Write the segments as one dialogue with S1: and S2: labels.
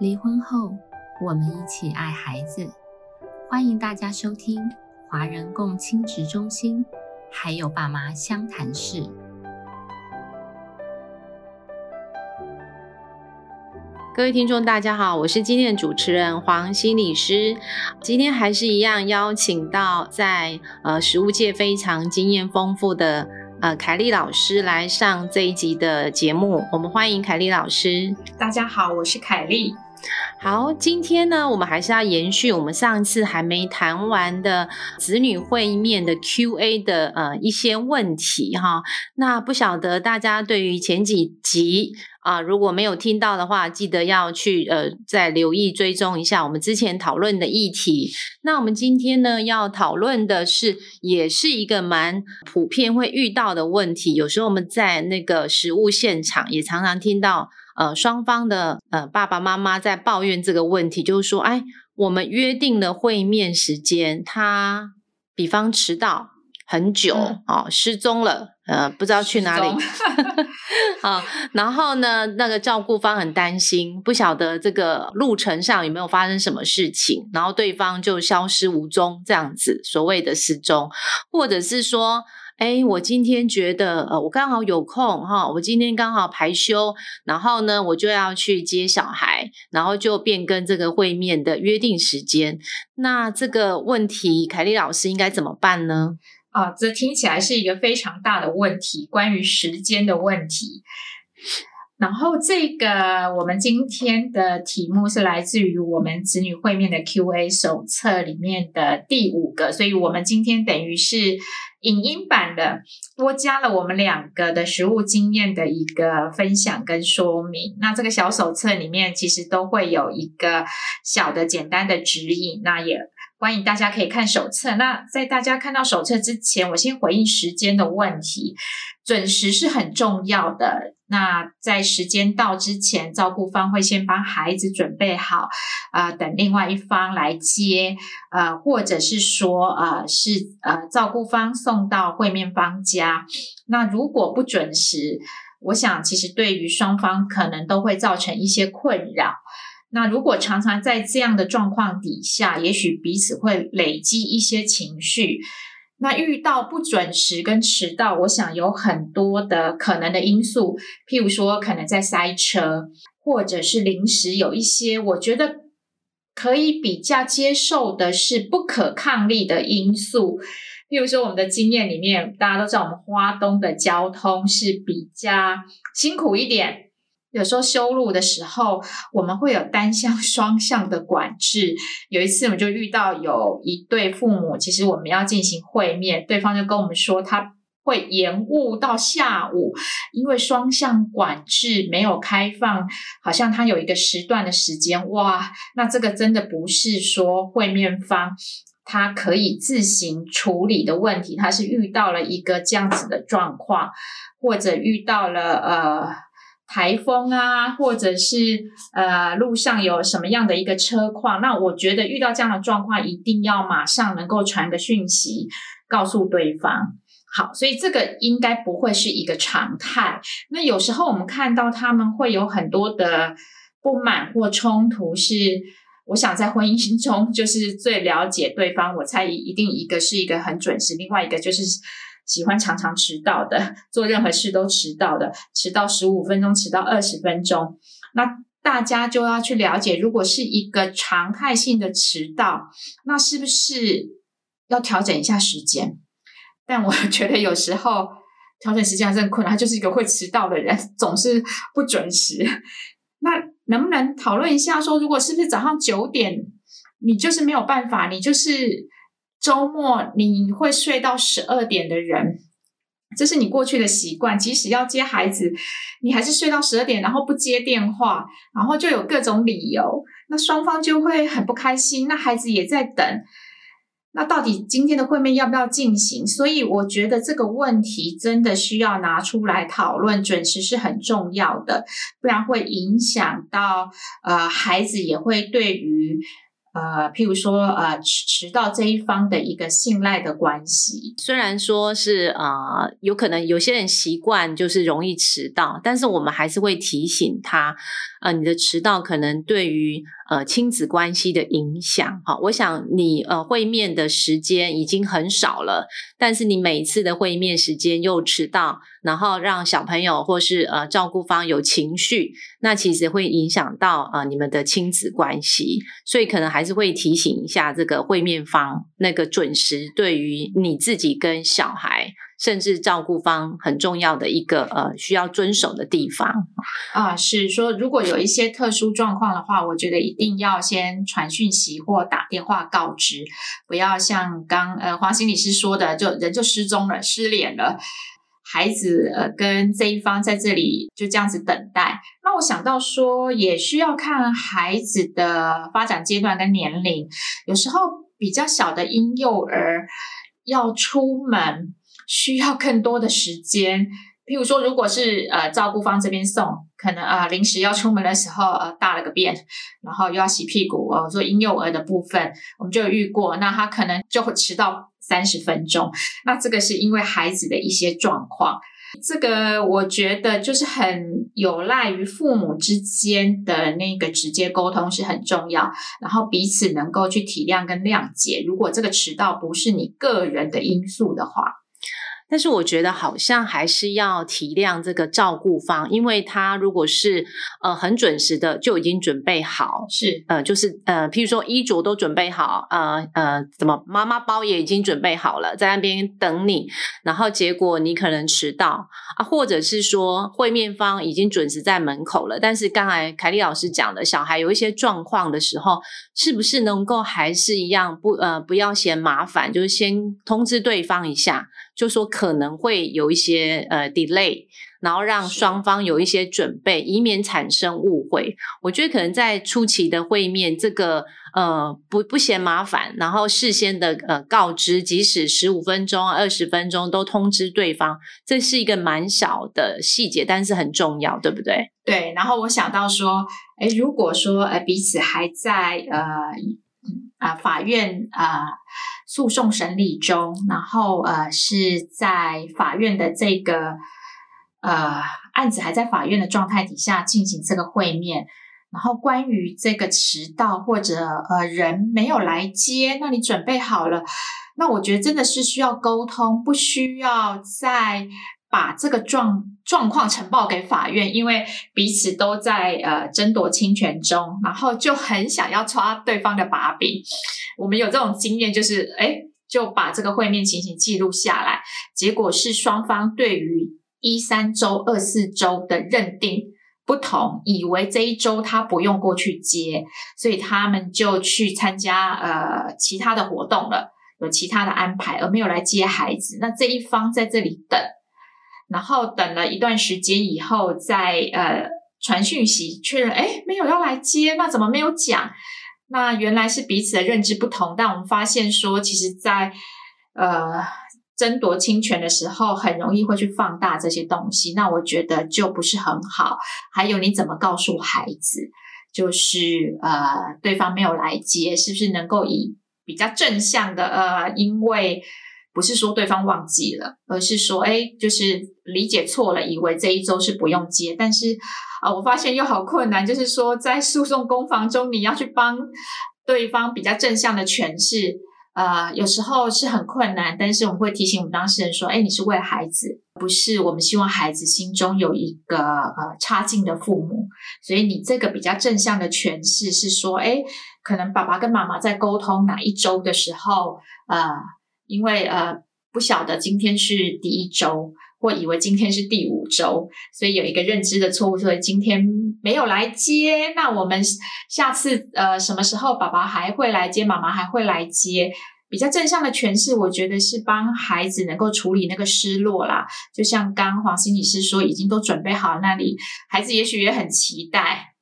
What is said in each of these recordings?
S1: 离婚后，我们一起爱孩子。欢迎大家收听华人共亲职中心，还有爸妈相谈室。
S2: 各位听众，大家好，我是今天的主持人黄心理师。今天还是一样邀请到在呃食物界非常经验丰富的呃凯丽老师来上这一集的节目。我们欢迎凯丽老师。
S3: 大家好，我是凯丽。
S2: 好，今天呢，我们还是要延续我们上次还没谈完的子女会面的 Q&A 的呃一些问题哈。那不晓得大家对于前几集啊，如果没有听到的话，记得要去呃再留意追踪一下我们之前讨论的议题。那我们今天呢要讨论的是，也是一个蛮普遍会遇到的问题。有时候我们在那个实物现场也常常听到。呃，双方的呃爸爸妈妈在抱怨这个问题，就是说，哎，我们约定了会面时间，他比方迟到很久哦，失踪了，呃，不知道去哪里，啊，然后呢，那个照顾方很担心，不晓得这个路程上有没有发生什么事情，然后对方就消失无踪，这样子，所谓的失踪，或者是说。哎，我今天觉得，呃，我刚好有空哈，我今天刚好排休，然后呢，我就要去接小孩，然后就变更这个会面的约定时间。那这个问题，凯丽老师应该怎么办呢？
S3: 啊，这听起来是一个非常大的问题，关于时间的问题。然后这个我们今天的题目是来自于我们子女会面的 Q&A 手册里面的第五个，所以我们今天等于是。影音版的多加了我们两个的实物经验的一个分享跟说明。那这个小手册里面其实都会有一个小的简单的指引。那也欢迎大家可以看手册。那在大家看到手册之前，我先回应时间的问题。准时是很重要的。那在时间到之前，照顾方会先帮孩子准备好，啊，等另外一方来接，呃，或者是说，呃，是呃，照顾方送到会面方家。那如果不准时，我想其实对于双方可能都会造成一些困扰。那如果常常在这样的状况底下，也许彼此会累积一些情绪。那遇到不准时跟迟到，我想有很多的可能的因素，譬如说可能在塞车，或者是临时有一些我觉得可以比较接受的是不可抗力的因素，譬如说我们的经验里面，大家都知道我们花东的交通是比较辛苦一点。有时候修路的时候，我们会有单向、双向的管制。有一次，我们就遇到有一对父母，其实我们要进行会面，对方就跟我们说他会延误到下午，因为双向管制没有开放，好像他有一个时段的时间。哇，那这个真的不是说会面方他可以自行处理的问题，他是遇到了一个这样子的状况，或者遇到了呃。台风啊，或者是呃路上有什么样的一个车况，那我觉得遇到这样的状况，一定要马上能够传个讯息告诉对方。好，所以这个应该不会是一个常态。那有时候我们看到他们会有很多的不满或冲突，是我想在婚姻中就是最了解对方。我猜一定一个是一个很准时，另外一个就是。喜欢常常迟到的，做任何事都迟到的，迟到十五分钟，迟到二十分钟，那大家就要去了解，如果是一个常态性的迟到，那是不是要调整一下时间？但我 觉得有时候调整时间还是很困难，他就是一个会迟到的人，总是不准时。那能不能讨论一下，说如果是不是早上九点，你就是没有办法，你就是。周末你会睡到十二点的人，这是你过去的习惯。即使要接孩子，你还是睡到十二点，然后不接电话，然后就有各种理由，那双方就会很不开心。那孩子也在等，那到底今天的会面要不要进行？所以我觉得这个问题真的需要拿出来讨论，准时是很重要的，不然会影响到呃孩子，也会对于。呃，譬如说呃迟迟到这一方的一个信赖的关系。
S2: 虽然说是呃，有可能有些人习惯就是容易迟到，但是我们还是会提醒他，呃，你的迟到可能对于呃亲子关系的影响。好，我想你呃会面的时间已经很少了，但是你每一次的会面时间又迟到，然后让小朋友或是呃照顾方有情绪，那其实会影响到呃你们的亲子关系，所以可能还是会提醒一下这个会面方那个准时，对于你自己跟小孩。甚至照顾方很重要的一个呃需要遵守的地方
S3: 啊，是说如果有一些特殊状况的话，我觉得一定要先传讯息或打电话告知，不要像刚呃黄心理师说的，就人就失踪了、失联了，孩子呃跟这一方在这里就这样子等待。那我想到说，也需要看孩子的发展阶段跟年龄，有时候比较小的婴幼儿要出门。需要更多的时间，譬如说，如果是呃照顾方这边送，可能啊临时要出门的时候呃大了个便，然后又要洗屁股哦，说婴幼儿的部分我们就有遇过，那他可能就会迟到三十分钟，那这个是因为孩子的一些状况，这个我觉得就是很有赖于父母之间的那个直接沟通是很重要，然后彼此能够去体谅跟谅解，如果这个迟到不是你个人的因素的话。
S2: 但是我觉得好像还是要体谅这个照顾方，因为他如果是呃很准时的就已经准备好，
S3: 是
S2: 呃就是呃譬如说衣着都准备好，呃呃怎么妈妈包也已经准备好了，在那边等你，然后结果你可能迟到啊，或者是说会面方已经准时在门口了，但是刚才凯丽老师讲的小孩有一些状况的时候，是不是能够还是一样不呃不要嫌麻烦，就是先通知对方一下。就说可能会有一些呃 delay，然后让双方有一些准备，以免产生误会。我觉得可能在初期的会面，这个呃不不嫌麻烦，然后事先的呃告知，即使十五分钟、二十分钟都通知对方，这是一个蛮小的细节，但是很重要，对不对？
S3: 对。然后我想到说，哎，如果说呃彼此还在呃啊法院啊。诉讼审理中，然后呃是在法院的这个呃案子还在法院的状态底下进行这个会面，然后关于这个迟到或者呃人没有来接，那你准备好了？那我觉得真的是需要沟通，不需要再把这个状状况呈报给法院，因为彼此都在呃争夺侵权中，然后就很想要抓对方的把柄。我们有这种经验，就是哎，就把这个会面情形记录下来，结果是双方对于一三周、二四周的认定不同，以为这一周他不用过去接，所以他们就去参加呃其他的活动了，有其他的安排，而没有来接孩子。那这一方在这里等，然后等了一段时间以后，再呃传讯息确认，哎，没有要来接，那怎么没有讲？那原来是彼此的认知不同，但我们发现说，其实，在呃争夺侵权的时候，很容易会去放大这些东西。那我觉得就不是很好。还有，你怎么告诉孩子，就是呃对方没有来接，是不是能够以比较正向的呃，因为。不是说对方忘记了，而是说，哎，就是理解错了，以为这一周是不用接。但是啊，我发现又好困难，就是说在诉讼攻防中，你要去帮对方比较正向的诠释，呃，有时候是很困难。但是我们会提醒我们当事人说，哎，你是为了孩子，不是我们希望孩子心中有一个呃差劲的父母。所以你这个比较正向的诠释是说，哎，可能爸爸跟妈妈在沟通哪一周的时候，呃。因为呃不晓得今天是第一周，或以为今天是第五周，所以有一个认知的错误，所以今天没有来接。那我们下次呃什么时候爸爸还会来接，妈妈还会来接？比较正向的诠释，我觉得是帮孩子能够处理那个失落啦。就像刚黄心理师说，已经都准备好那里，孩子也许也很期待。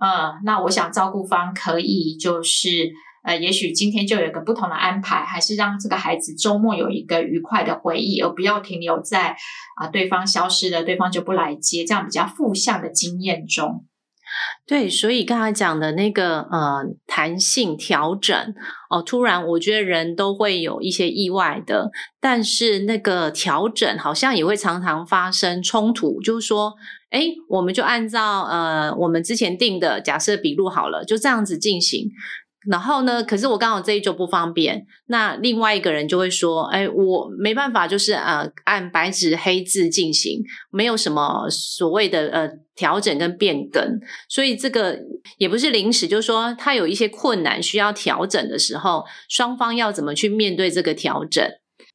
S3: 嗯，那我想照顾方可以就是。呃，也许今天就有个不同的安排，还是让这个孩子周末有一个愉快的回忆，而不要停留在啊对方消失了，对方就不来接这样比较负向的经验中。
S2: 对，所以刚才讲的那个呃弹性调整哦，突然我觉得人都会有一些意外的，但是那个调整好像也会常常发生冲突，就是说，哎，我们就按照呃我们之前定的假设笔录好了，就这样子进行。然后呢？可是我刚好这一周不方便，那另外一个人就会说：“哎，我没办法，就是呃按白纸黑字进行，没有什么所谓的呃调整跟变更。”所以这个也不是临时，就是说他有一些困难需要调整的时候，双方要怎么去面对这个调整？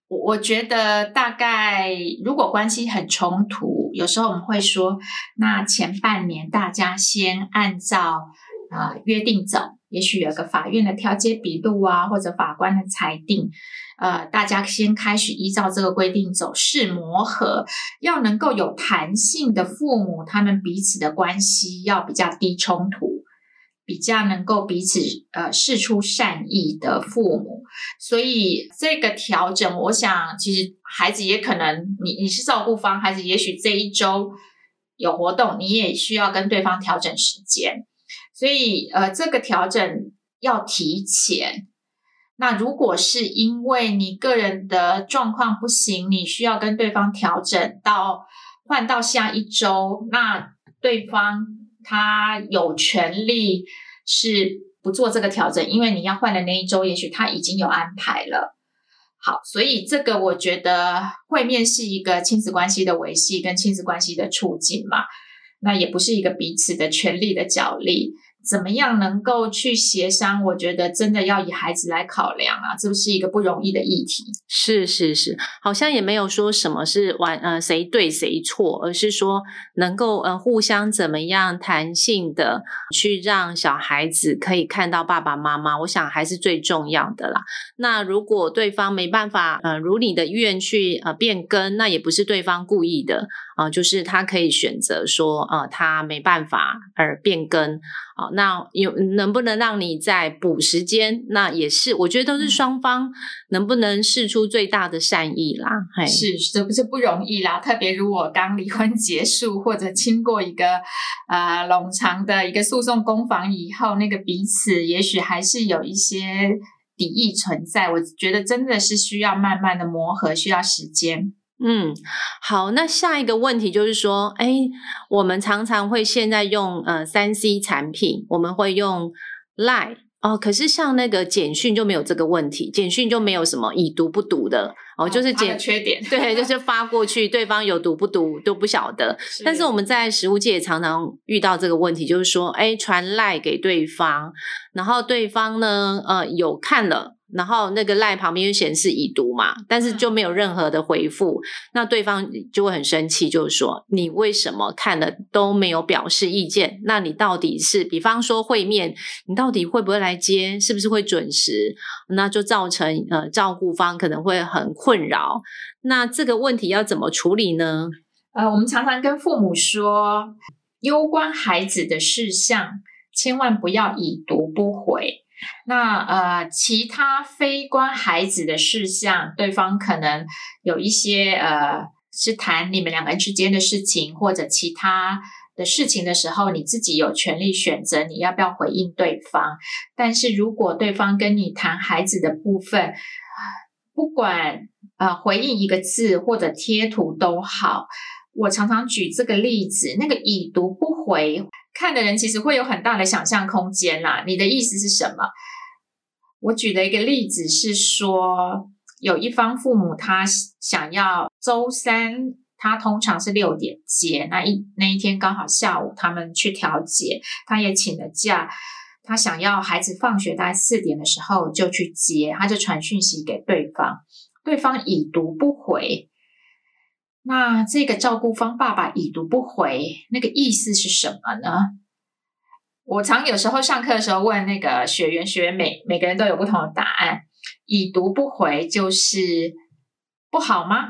S3: 我我觉得大概如果关系很冲突，有时候我们会说，那前半年大家先按照啊约定走。也许有个法院的调解笔录啊，或者法官的裁定，呃，大家先开始依照这个规定走，试磨合，要能够有弹性的父母，他们彼此的关系要比较低冲突，比较能够彼此呃示出善意的父母。所以这个调整，我想其实孩子也可能，你你是照顾方，孩子也许这一周有活动，你也需要跟对方调整时间。所以，呃，这个调整要提前。那如果是因为你个人的状况不行，你需要跟对方调整到换到下一周，那对方他有权利是不做这个调整，因为你要换的那一周，也许他已经有安排了。好，所以这个我觉得会面是一个亲子关系的维系跟亲子关系的促进嘛，那也不是一个彼此的权利的角力。怎么样能够去协商？我觉得真的要以孩子来考量啊，这是一个不容易的议题。
S2: 是是是，好像也没有说什么是完呃谁对谁错，而是说能够呃互相怎么样弹性的去让小孩子可以看到爸爸妈妈，我想还是最重要的啦。那如果对方没办法呃如你的愿去呃变更，那也不是对方故意的啊，就是他可以选择说呃他没办法而变更啊。好，那有能不能让你再补时间？那也是，我觉得都是双方能不能试出最大的善意啦。
S3: 是，这不是不容易啦。特别如果刚离婚结束，或者经过一个呃冗长的一个诉讼攻防以后，那个彼此也许还是有一些敌意存在。我觉得真的是需要慢慢的磨合，需要时间。
S2: 嗯，好，那下一个问题就是说，哎，我们常常会现在用呃三 C 产品，我们会用 Line 哦，可是像那个简讯就没有这个问题，简讯就没有什么已读不读的哦，就是简
S3: 缺点，
S2: 对，就是发过去，对方有读不读都不晓得。但是我们在实物界也常常遇到这个问题，就是说，哎，传 Line 给对方，然后对方呢，呃，有看了。然后那个赖旁边显示已读嘛，但是就没有任何的回复，那对方就会很生气，就是说你为什么看了都没有表示意见？那你到底是，比方说会面，你到底会不会来接？是不是会准时？那就造成呃照顾方可能会很困扰。那这个问题要怎么处理呢？
S3: 呃，我们常常跟父母说，攸关孩子的事项，千万不要已读不回。那呃，其他非关孩子的事项，对方可能有一些呃，是谈你们两个人之间的事情，或者其他的事情的时候，你自己有权利选择你要不要回应对方。但是如果对方跟你谈孩子的部分，不管呃回应一个字或者贴图都好，我常常举这个例子，那个已读不回。看的人其实会有很大的想象空间啦。你的意思是什么？我举的一个例子是说，有一方父母他想要周三，他通常是六点接，那一那一天刚好下午他们去调解，他也请了假，他想要孩子放学大概四点的时候就去接，他就传讯息给对方，对方已读不回。那这个照顾方爸爸已读不回，那个意思是什么呢？我常有时候上课的时候问那个学员，学员每每个人都有不同的答案。已读不回就是不好吗？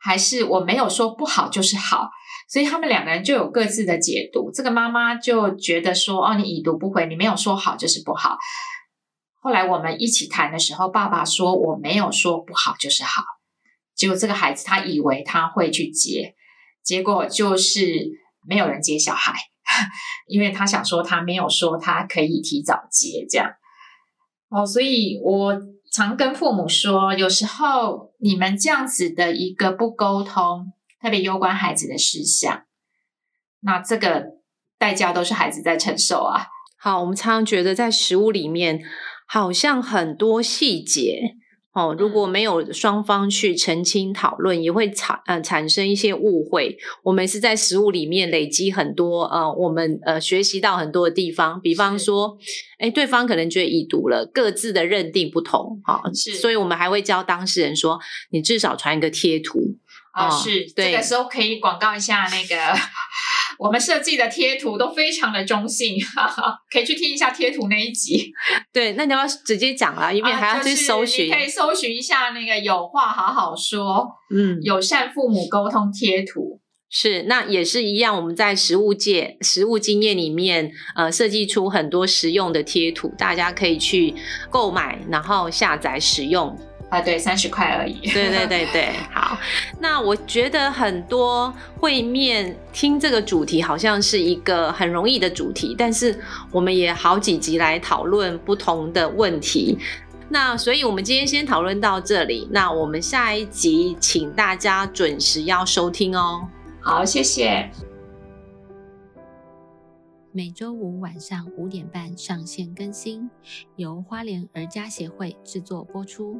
S3: 还是我没有说不好就是好？所以他们两个人就有各自的解读。这个妈妈就觉得说，哦，你已读不回，你没有说好就是不好。后来我们一起谈的时候，爸爸说我没有说不好就是好。结果这个孩子他以为他会去接，结果就是没有人接小孩，因为他想说他没有说他可以提早接这样。哦，所以我常跟父母说，有时候你们这样子的一个不沟通，特别攸关孩子的事项，那这个代价都是孩子在承受啊。
S2: 好，我们常常觉得在食物里面好像很多细节。哦，如果没有双方去澄清讨论，也会产呃产生一些误会。我们是在食物里面累积很多呃，我们呃学习到很多的地方，比方说，哎，对方可能觉得已读了，各自的认定不同，好，
S3: 是，
S2: 所以我们还会教当事人说，你至少传一个贴图。
S3: 啊，是这个时候可以广告一下那个我们设计的贴图都非常的中性，可以去听一下贴图那一集。
S2: 对，那你要不要直接讲啊？因为还要去搜寻，
S3: 可以搜寻一下那个有话好好说，嗯，友善父母沟通贴图
S2: 是，那也是一样。我们在实物界、实物经验里面，呃，设计出很多实用的贴图，大家可以去购买，然后下载使用。
S3: 啊，对，三十块而已。
S2: 对对对对，好。那我觉得很多会面听这个主题好像是一个很容易的主题，但是我们也好几集来讨论不同的问题。那所以我们今天先讨论到这里。那我们下一集请大家准时要收听哦。
S3: 好，谢谢。
S1: 每周五晚上五点半上线更新，由花莲儿家协会制作播出。